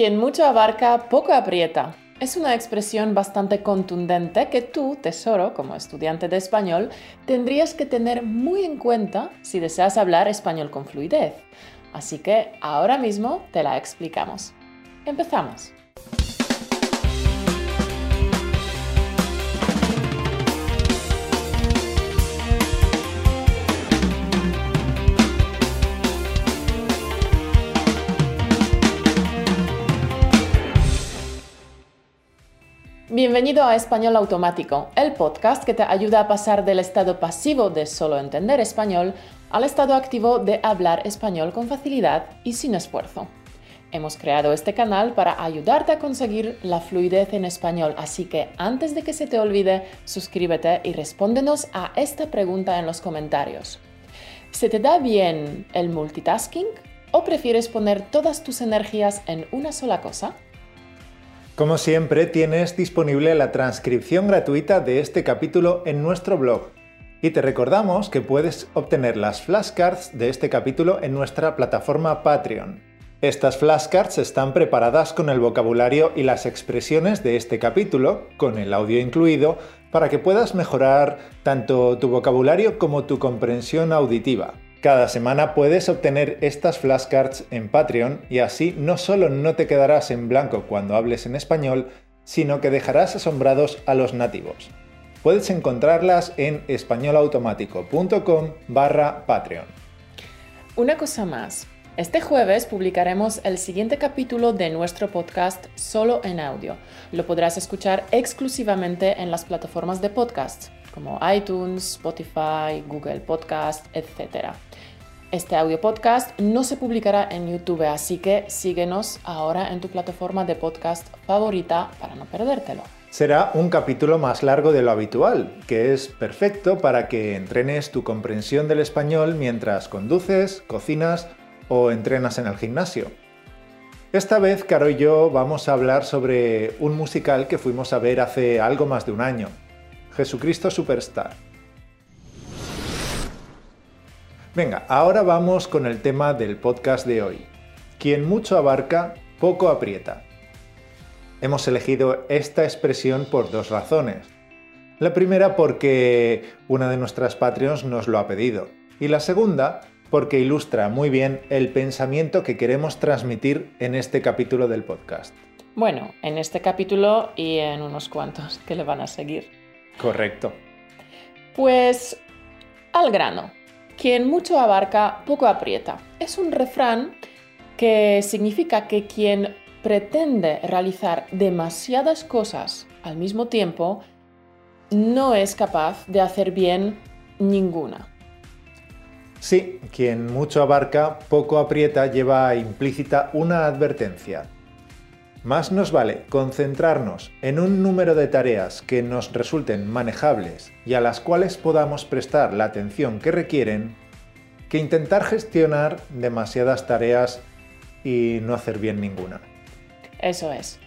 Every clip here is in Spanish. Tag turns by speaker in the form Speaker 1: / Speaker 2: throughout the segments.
Speaker 1: Quien mucho abarca, poco aprieta. Es una expresión bastante contundente que tú, tesoro, como estudiante de español, tendrías que tener muy en cuenta si deseas hablar español con fluidez. Así que ahora mismo te la explicamos. Empezamos. Bienvenido a Español Automático, el podcast que te ayuda a pasar del estado pasivo de solo entender español al estado activo de hablar español con facilidad y sin esfuerzo. Hemos creado este canal para ayudarte a conseguir la fluidez en español, así que antes de que se te olvide, suscríbete y respóndenos a esta pregunta en los comentarios. ¿Se te da bien el multitasking o prefieres poner todas tus energías en una sola cosa?
Speaker 2: Como siempre, tienes disponible la transcripción gratuita de este capítulo en nuestro blog. Y te recordamos que puedes obtener las flashcards de este capítulo en nuestra plataforma Patreon. Estas flashcards están preparadas con el vocabulario y las expresiones de este capítulo, con el audio incluido, para que puedas mejorar tanto tu vocabulario como tu comprensión auditiva. Cada semana puedes obtener estas flashcards en Patreon y así no solo no te quedarás en blanco cuando hables en español, sino que dejarás asombrados a los nativos. Puedes encontrarlas en españolautomático.com barra Patreon.
Speaker 1: Una cosa más. Este jueves publicaremos el siguiente capítulo de nuestro podcast solo en audio. Lo podrás escuchar exclusivamente en las plataformas de podcast como iTunes, Spotify, Google Podcast, etc. Este audio podcast no se publicará en YouTube, así que síguenos ahora en tu plataforma de podcast favorita para no perdértelo.
Speaker 2: Será un capítulo más largo de lo habitual, que es perfecto para que entrenes tu comprensión del español mientras conduces, cocinas o entrenas en el gimnasio. Esta vez, Caro y yo vamos a hablar sobre un musical que fuimos a ver hace algo más de un año, Jesucristo Superstar. Venga, ahora vamos con el tema del podcast de hoy. Quien mucho abarca, poco aprieta. Hemos elegido esta expresión por dos razones. La primera porque una de nuestras Patreons nos lo ha pedido. Y la segunda porque ilustra muy bien el pensamiento que queremos transmitir en este capítulo del podcast.
Speaker 1: Bueno, en este capítulo y en unos cuantos que le van a seguir.
Speaker 2: Correcto.
Speaker 1: Pues al grano. Quien mucho abarca, poco aprieta. Es un refrán que significa que quien pretende realizar demasiadas cosas al mismo tiempo no es capaz de hacer bien ninguna.
Speaker 2: Sí, quien mucho abarca, poco aprieta lleva implícita una advertencia. Más nos vale concentrarnos en un número de tareas que nos resulten manejables y a las cuales podamos prestar la atención que requieren, que intentar gestionar demasiadas tareas y no hacer bien ninguna.
Speaker 1: Eso es.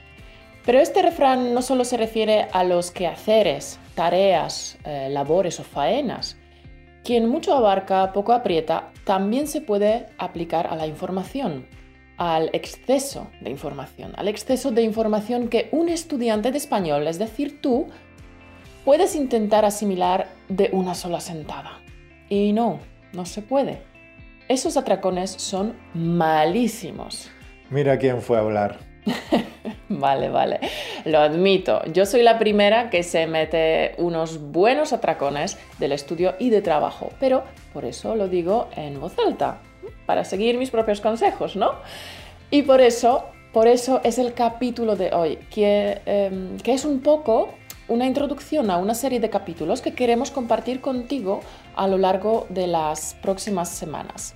Speaker 1: Pero este refrán no solo se refiere a los quehaceres, tareas, eh, labores o faenas. Quien mucho abarca, poco aprieta, también se puede aplicar a la información al exceso de información, al exceso de información que un estudiante de español, es decir, tú, puedes intentar asimilar de una sola sentada. Y no, no se puede. Esos atracones son malísimos.
Speaker 2: Mira quién fue a hablar.
Speaker 1: vale, vale, lo admito. Yo soy la primera que se mete unos buenos atracones del estudio y de trabajo, pero por eso lo digo en voz alta para seguir mis propios consejos, ¿no? Y por eso, por eso es el capítulo de hoy, que, em, que es un poco una introducción a una serie de capítulos que queremos compartir contigo a lo largo de las próximas semanas.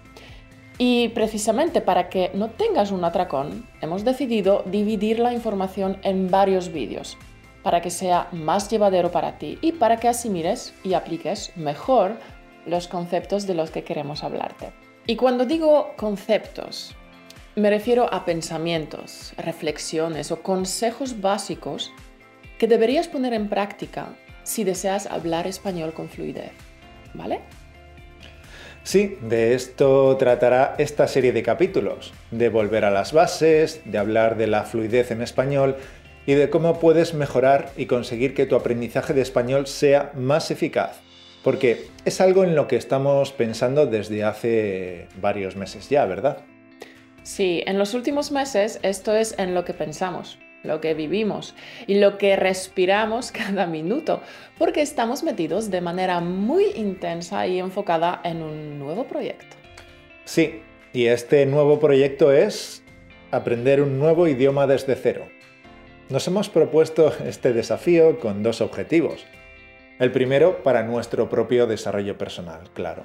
Speaker 1: Y precisamente para que no tengas un atracón, hemos decidido dividir la información en varios vídeos, para que sea más llevadero para ti y para que asimiles y apliques mejor los conceptos de los que queremos hablarte. Y cuando digo conceptos, me refiero a pensamientos, reflexiones o consejos básicos que deberías poner en práctica si deseas hablar español con fluidez. ¿Vale?
Speaker 2: Sí, de esto tratará esta serie de capítulos, de volver a las bases, de hablar de la fluidez en español y de cómo puedes mejorar y conseguir que tu aprendizaje de español sea más eficaz. Porque es algo en lo que estamos pensando desde hace varios meses ya, ¿verdad?
Speaker 1: Sí, en los últimos meses esto es en lo que pensamos lo que vivimos y lo que respiramos cada minuto, porque estamos metidos de manera muy intensa y enfocada en un nuevo proyecto.
Speaker 2: Sí, y este nuevo proyecto es aprender un nuevo idioma desde cero. Nos hemos propuesto este desafío con dos objetivos. El primero para nuestro propio desarrollo personal, claro.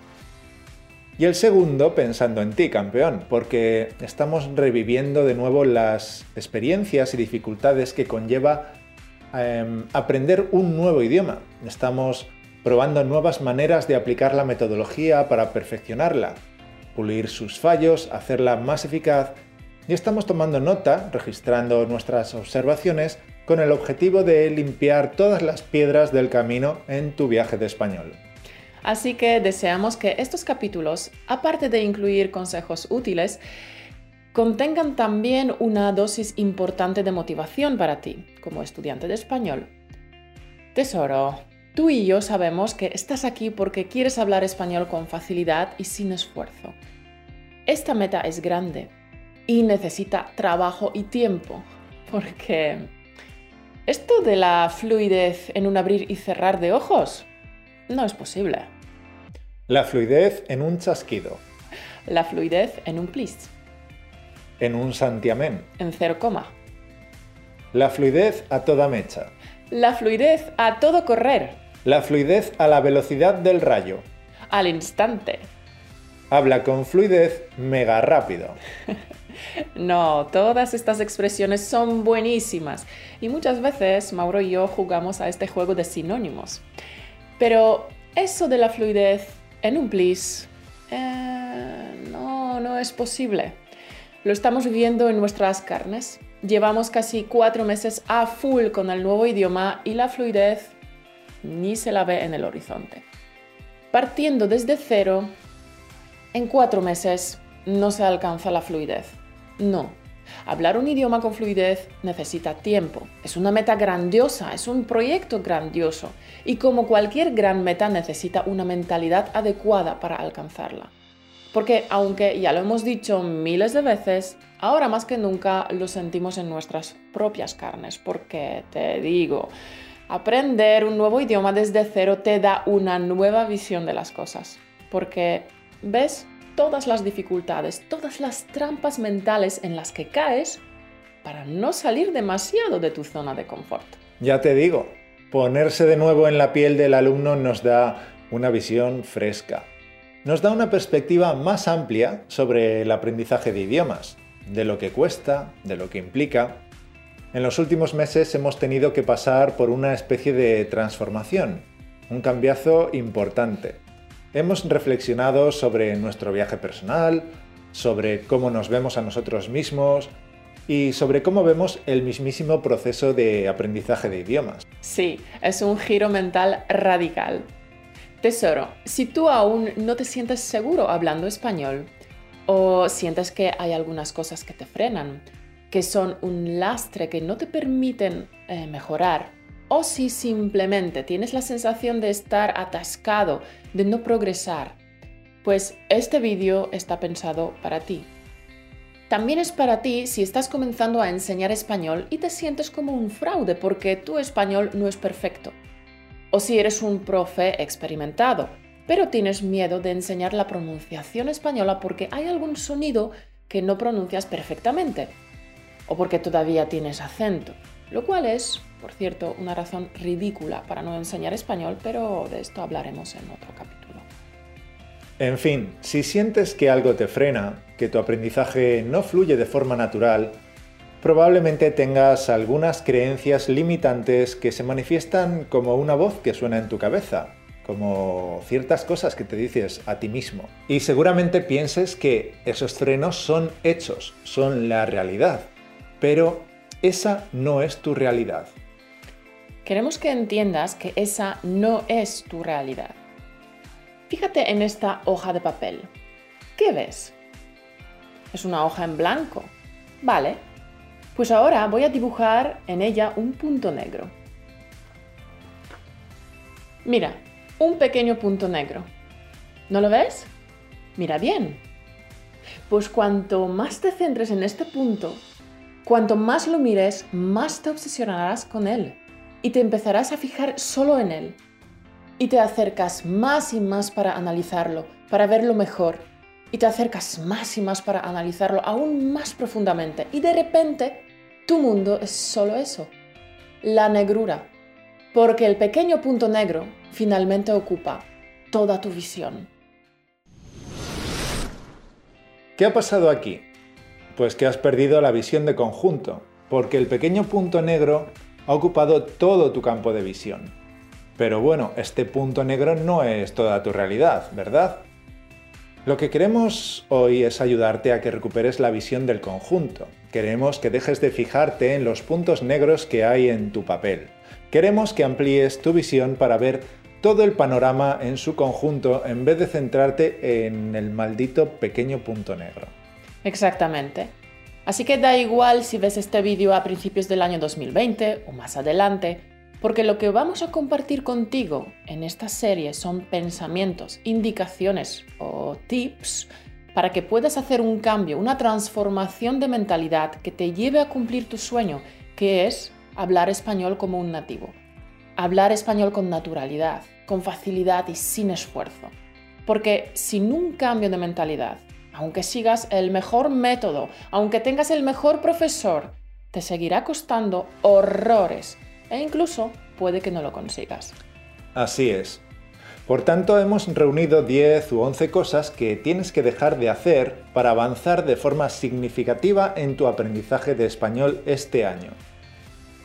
Speaker 2: Y el segundo pensando en ti, campeón, porque estamos reviviendo de nuevo las experiencias y dificultades que conlleva em, aprender un nuevo idioma. Estamos probando nuevas maneras de aplicar la metodología para perfeccionarla, pulir sus fallos, hacerla más eficaz y estamos tomando nota, registrando nuestras observaciones con el objetivo de limpiar todas las piedras del camino en tu viaje de español.
Speaker 1: Así que deseamos que estos capítulos, aparte de incluir consejos útiles, contengan también una dosis importante de motivación para ti, como estudiante de español. Tesoro, tú y yo sabemos que estás aquí porque quieres hablar español con facilidad y sin esfuerzo. Esta meta es grande y necesita trabajo y tiempo, porque esto de la fluidez en un abrir y cerrar de ojos no es posible.
Speaker 2: La fluidez en un chasquido.
Speaker 1: La fluidez en un plis.
Speaker 2: En un santiamén.
Speaker 1: En cero coma.
Speaker 2: La fluidez a toda mecha.
Speaker 1: La fluidez a todo correr.
Speaker 2: La fluidez a la velocidad del rayo.
Speaker 1: Al instante.
Speaker 2: Habla con fluidez mega rápido.
Speaker 1: no, todas estas expresiones son buenísimas y muchas veces Mauro y yo jugamos a este juego de sinónimos. Pero eso de la fluidez en un plis eh, no, no es posible. Lo estamos viviendo en nuestras carnes. Llevamos casi cuatro meses a full con el nuevo idioma y la fluidez ni se la ve en el horizonte. Partiendo desde cero, en cuatro meses no se alcanza la fluidez. No, Hablar un idioma con fluidez necesita tiempo. Es una meta grandiosa, es un proyecto grandioso. Y como cualquier gran meta necesita una mentalidad adecuada para alcanzarla. Porque aunque ya lo hemos dicho miles de veces, ahora más que nunca lo sentimos en nuestras propias carnes. Porque te digo, aprender un nuevo idioma desde cero te da una nueva visión de las cosas. Porque, ¿ves? Todas las dificultades, todas las trampas mentales en las que caes para no salir demasiado de tu zona de confort.
Speaker 2: Ya te digo, ponerse de nuevo en la piel del alumno nos da una visión fresca. Nos da una perspectiva más amplia sobre el aprendizaje de idiomas, de lo que cuesta, de lo que implica. En los últimos meses hemos tenido que pasar por una especie de transformación, un cambiazo importante. Hemos reflexionado sobre nuestro viaje personal, sobre cómo nos vemos a nosotros mismos y sobre cómo vemos el mismísimo proceso de aprendizaje de idiomas.
Speaker 1: Sí, es un giro mental radical. Tesoro, si tú aún no te sientes seguro hablando español o sientes que hay algunas cosas que te frenan, que son un lastre que no te permiten eh, mejorar, o si simplemente tienes la sensación de estar atascado, de no progresar, pues este vídeo está pensado para ti. También es para ti si estás comenzando a enseñar español y te sientes como un fraude porque tu español no es perfecto. O si eres un profe experimentado, pero tienes miedo de enseñar la pronunciación española porque hay algún sonido que no pronuncias perfectamente. O porque todavía tienes acento, lo cual es por cierto, una razón ridícula para no enseñar español, pero de esto hablaremos en otro capítulo.
Speaker 2: En fin, si sientes que algo te frena, que tu aprendizaje no fluye de forma natural, probablemente tengas algunas creencias limitantes que se manifiestan como una voz que suena en tu cabeza, como ciertas cosas que te dices a ti mismo. Y seguramente pienses que esos frenos son hechos, son la realidad, pero esa no es tu realidad.
Speaker 1: Queremos que entiendas que esa no es tu realidad. Fíjate en esta hoja de papel. ¿Qué ves? Es una hoja en blanco. Vale. Pues ahora voy a dibujar en ella un punto negro. Mira, un pequeño punto negro. ¿No lo ves? Mira bien. Pues cuanto más te centres en este punto, cuanto más lo mires, más te obsesionarás con él y te empezarás a fijar solo en él. Y te acercas más y más para analizarlo, para verlo mejor. Y te acercas más y más para analizarlo aún más profundamente. Y de repente, tu mundo es solo eso, la negrura. Porque el pequeño punto negro finalmente ocupa toda tu visión.
Speaker 2: ¿Qué ha pasado aquí? Pues que has perdido la visión de conjunto, porque el pequeño punto negro ha ocupado todo tu campo de visión. Pero bueno, este punto negro no es toda tu realidad, ¿verdad? Lo que queremos hoy es ayudarte a que recuperes la visión del conjunto. Queremos que dejes de fijarte en los puntos negros que hay en tu papel. Queremos que amplíes tu visión para ver todo el panorama en su conjunto en vez de centrarte en el maldito pequeño punto negro.
Speaker 1: Exactamente. Así que da igual si ves este vídeo a principios del año 2020 o más adelante, porque lo que vamos a compartir contigo en esta serie son pensamientos, indicaciones o tips para que puedas hacer un cambio, una transformación de mentalidad que te lleve a cumplir tu sueño, que es hablar español como un nativo. Hablar español con naturalidad, con facilidad y sin esfuerzo. Porque sin un cambio de mentalidad, aunque sigas el mejor método, aunque tengas el mejor profesor, te seguirá costando horrores e incluso puede que no lo consigas.
Speaker 2: Así es. Por tanto, hemos reunido 10 u 11 cosas que tienes que dejar de hacer para avanzar de forma significativa en tu aprendizaje de español este año.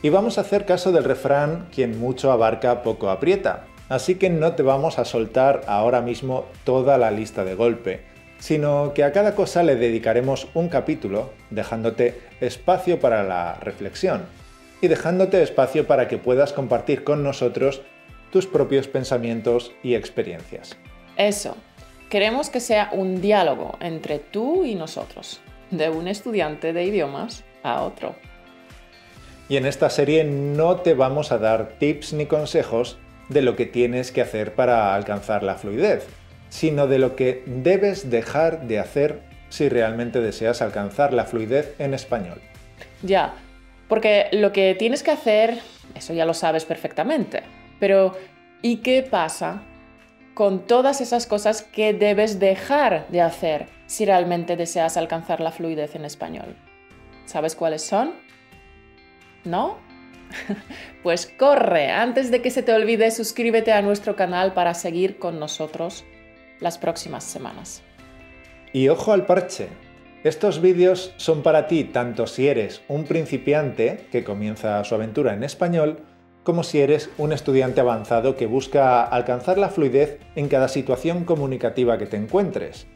Speaker 2: Y vamos a hacer caso del refrán, quien mucho abarca, poco aprieta. Así que no te vamos a soltar ahora mismo toda la lista de golpe sino que a cada cosa le dedicaremos un capítulo, dejándote espacio para la reflexión y dejándote espacio para que puedas compartir con nosotros tus propios pensamientos y experiencias.
Speaker 1: Eso, queremos que sea un diálogo entre tú y nosotros, de un estudiante de idiomas a otro.
Speaker 2: Y en esta serie no te vamos a dar tips ni consejos de lo que tienes que hacer para alcanzar la fluidez, sino de lo que debes dejar de hacer si realmente deseas alcanzar la fluidez en español.
Speaker 1: Ya, porque lo que tienes que hacer, eso ya lo sabes perfectamente, pero ¿y qué pasa con todas esas cosas que debes dejar de hacer si realmente deseas alcanzar la fluidez en español? ¿Sabes cuáles son? ¿No? Pues corre, antes de que se te olvide, suscríbete a nuestro canal para seguir con nosotros las próximas semanas.
Speaker 2: Y ojo al parche. Estos vídeos son para ti tanto si eres un principiante que comienza su aventura en español, como si eres un estudiante avanzado que busca alcanzar la fluidez en cada situación comunicativa que te encuentres.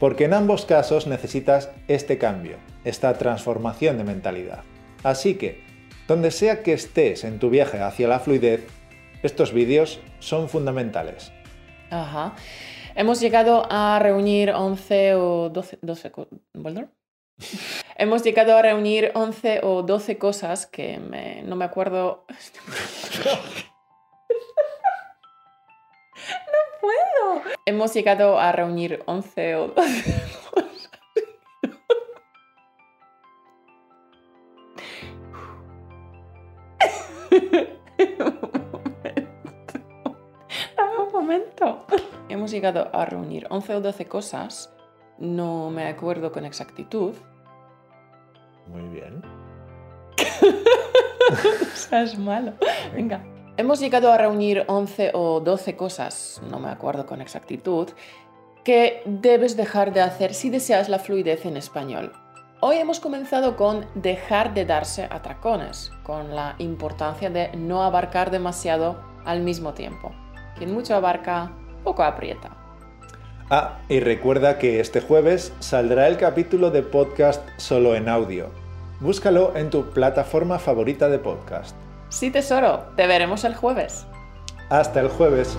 Speaker 2: Porque en ambos casos necesitas este cambio, esta transformación de mentalidad. Así que, donde sea que estés en tu viaje hacia la fluidez, estos vídeos son fundamentales.
Speaker 1: Ajá. Hemos llegado a reunir 11 o 12... 12 Hemos llegado a reunir 11 o 12 cosas que no me acuerdo... no puedo. Hemos llegado a reunir 11 o 12 hemos llegado a reunir 11 o 12 cosas, no me acuerdo con exactitud.
Speaker 2: Muy bien.
Speaker 1: es malo. Venga. Hemos llegado a reunir 11 o 12 cosas, no me acuerdo con exactitud, que debes dejar de hacer si deseas la fluidez en español. Hoy hemos comenzado con dejar de darse atracones, con la importancia de no abarcar demasiado al mismo tiempo. Quien mucho abarca, poco aprieta.
Speaker 2: Ah, y recuerda que este jueves saldrá el capítulo de podcast solo en audio. Búscalo en tu plataforma favorita de podcast.
Speaker 1: Sí, tesoro, te veremos el jueves.
Speaker 2: Hasta el jueves.